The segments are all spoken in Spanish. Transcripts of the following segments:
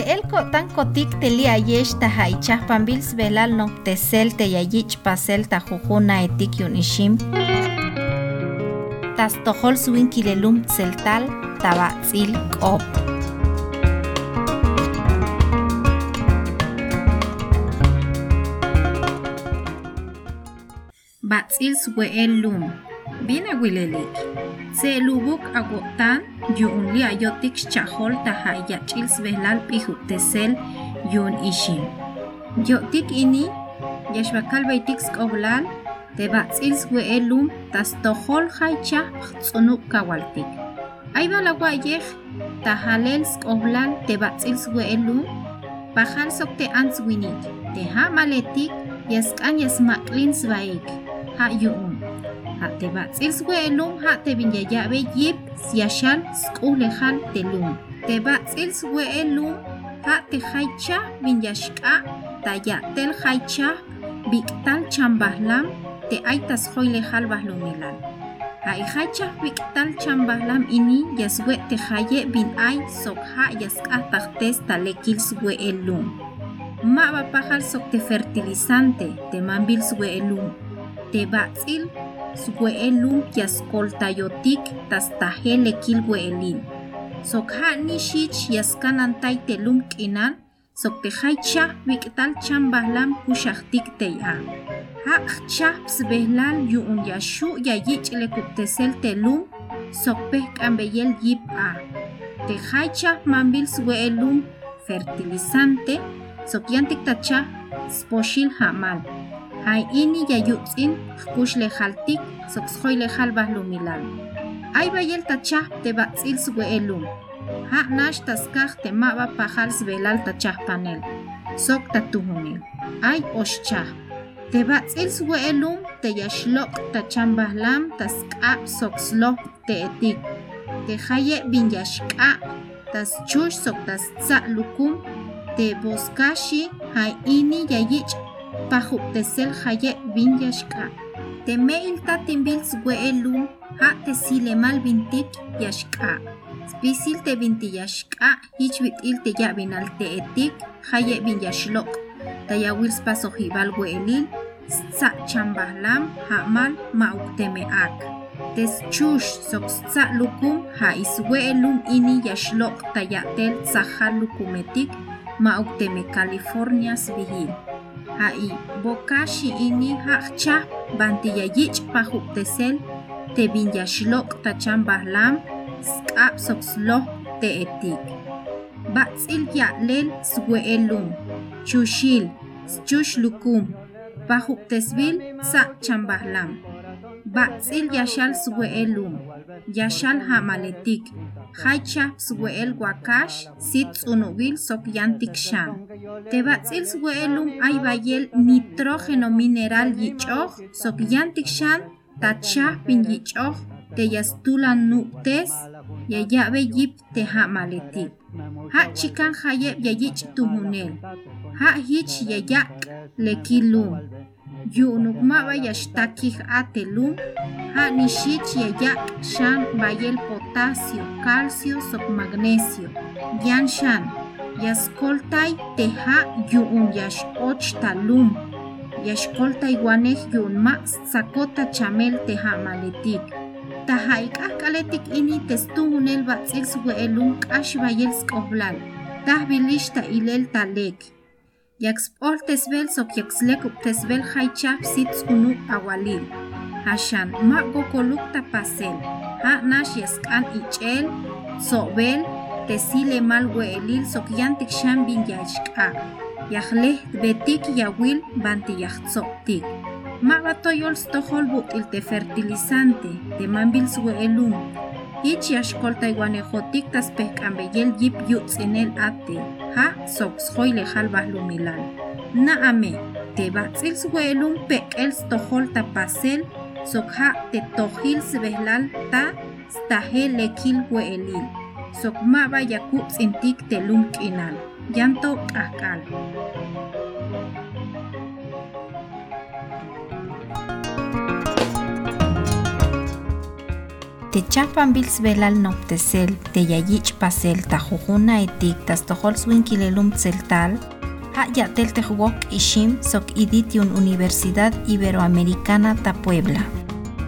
el tan kotik teli ayesh ta haichah pambils velal no tesel te yayich pasel ta jujuna etik yun ishim. Tas tohol suin kilelum tseltal tabatzil kop. Batzil suel lum. Viene Se lubuk agotan yun li ayotik chahol taha yachils velal pihu tesel yun ishim. Yotik ini yashbakal baitik skoblal te batzil suel lum tas tohol haicha tsonuk kawaltik. Ay balagwa yej tahalel skoblal te batzil suel lum Pahal sok ans winik, te ha maletik, yaskan yasmaklin svaik ha yu'um ha te batzil swelum ha te binyayabe yip siashal sk'ulejal telum te batzil swelum ha te jaycha binyashka tayatel jaycha biktal chambahlam te aitas joylejal bahlumilal ha jaycha biktal chambahlam ini yaswe te jaye bin ay sok ha yaska tajtes talekil swelum ma bapajal sok te fertilizante te mambil swelum te batzil sueelum yaskoltayotik tastajele kilweelin. Sokha nishich yaskanantay telum k'inan sok te jaycha wik'tal chambahlam kushajtik teya. Haq chah psbehlal yu'un yashu yayich le kuptesel telum sok peh k'ambeyel yip a. Te jaycha mambil sueelum fertilizante sok yantik tacha sposhil hamal. Hay ini yayutzin kush le jaltik soksjoy le jalbah lumilan. Ay bayel tachah te batzil elum. Ha nash taskaj te maba pajal svelal tachah panel. Sok tatuhunil. Ay oshchah. Te batzil elum te yashlok tachambah lam taska sokslok te etik. Te haye bin yashka tas chush sok tas tsa lukum te boskashi hay ini yayich Paju te sel haye vin yashka. Te me il tatin bils we ha te sile mal vintit yashka. Spisil te vinti yashka ich vit il te ya vin al te etik haye vin yashlok. Ta paso hibal we elin sa chambahlam ha mal ma ukteme. Tes chush sok lukum ha is we ini yashlok tayatel ya tel sahal lukumetik ma California's vihil. Hai bokashi ini hakcha bantiyayich pahuk tesel te binyashlok tacham bahlam skap sokslo te etik. Batsil ya lel sweelum chushil chush lukum pahuk tesbil sa chambahlam batsil yashal sweelum yashal hamaletik Haicha suel wakash sit unubil sok yantik shan. Tebatzil suelum ay bayel nitrógeno mineral yichoj sok yantik shan tachah pin yichoj te yastulan nuktes ya yabe yip te ha maletik. Ha chikan hayeb ya yich tumunel. Ha hich ya yak lekilum. Yunukma yashtakih atelum ha nishich yayak shan bayel potasio, calcio, sok magnesio. Yan shan yaskoltai teha yuun yash och talum. Yashkoltai guanej yuun ma sakota chamel teha maletik. Taha ikah kaletik ini testungunel batzil suelum kash bayel skoblal. Tah bilish ta ilel talek. Yakspol tesbel sok yakslek tesbel haichap sits unu awalil. Hashan ma gokoluk tapasel. Ha nash yaskan ichel, sobel, tesile mal weelil sok yantik sham bin yashka. Yahleh betik yawil banti yahtzoptik. Ma batoyol stohol but il te fertilizante, te mambil suelum. Ich yashkolta iguanejotik tas pehkambeyel yip yuts en el ate. Ha sok schoile halbah lumilal. Na ame, te batzil suelum pek el stohol tapasel, sokha te tohil sbehlal ta stahe lekil weelil. Sok maba yakut sintik te lum kinal. Yanto akal. Te chapan bils velal noptesel pasel ta jujuna etik tas tohol swin tseltal ha yatel te ishim sok iditiun Universidad Iberoamericana ta Puebla.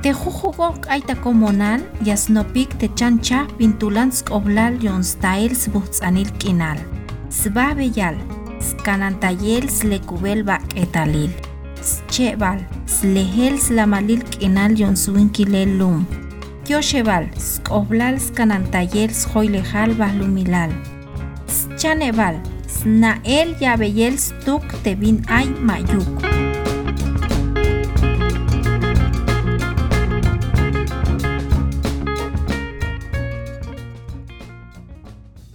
Te jujugok aita komonal yasnopik te chancha pintulansk oblal yon styles buhtsanil kinal. Sba beyal, skanantayel slekubel bak etalil. Schebal, slehel slamalil kinal yon kilel lum. Kyoshebal, skoblal skanantayel schoilejal bahlumilal. Chaneval, snael yabeyel stuk te bin ay mayuk.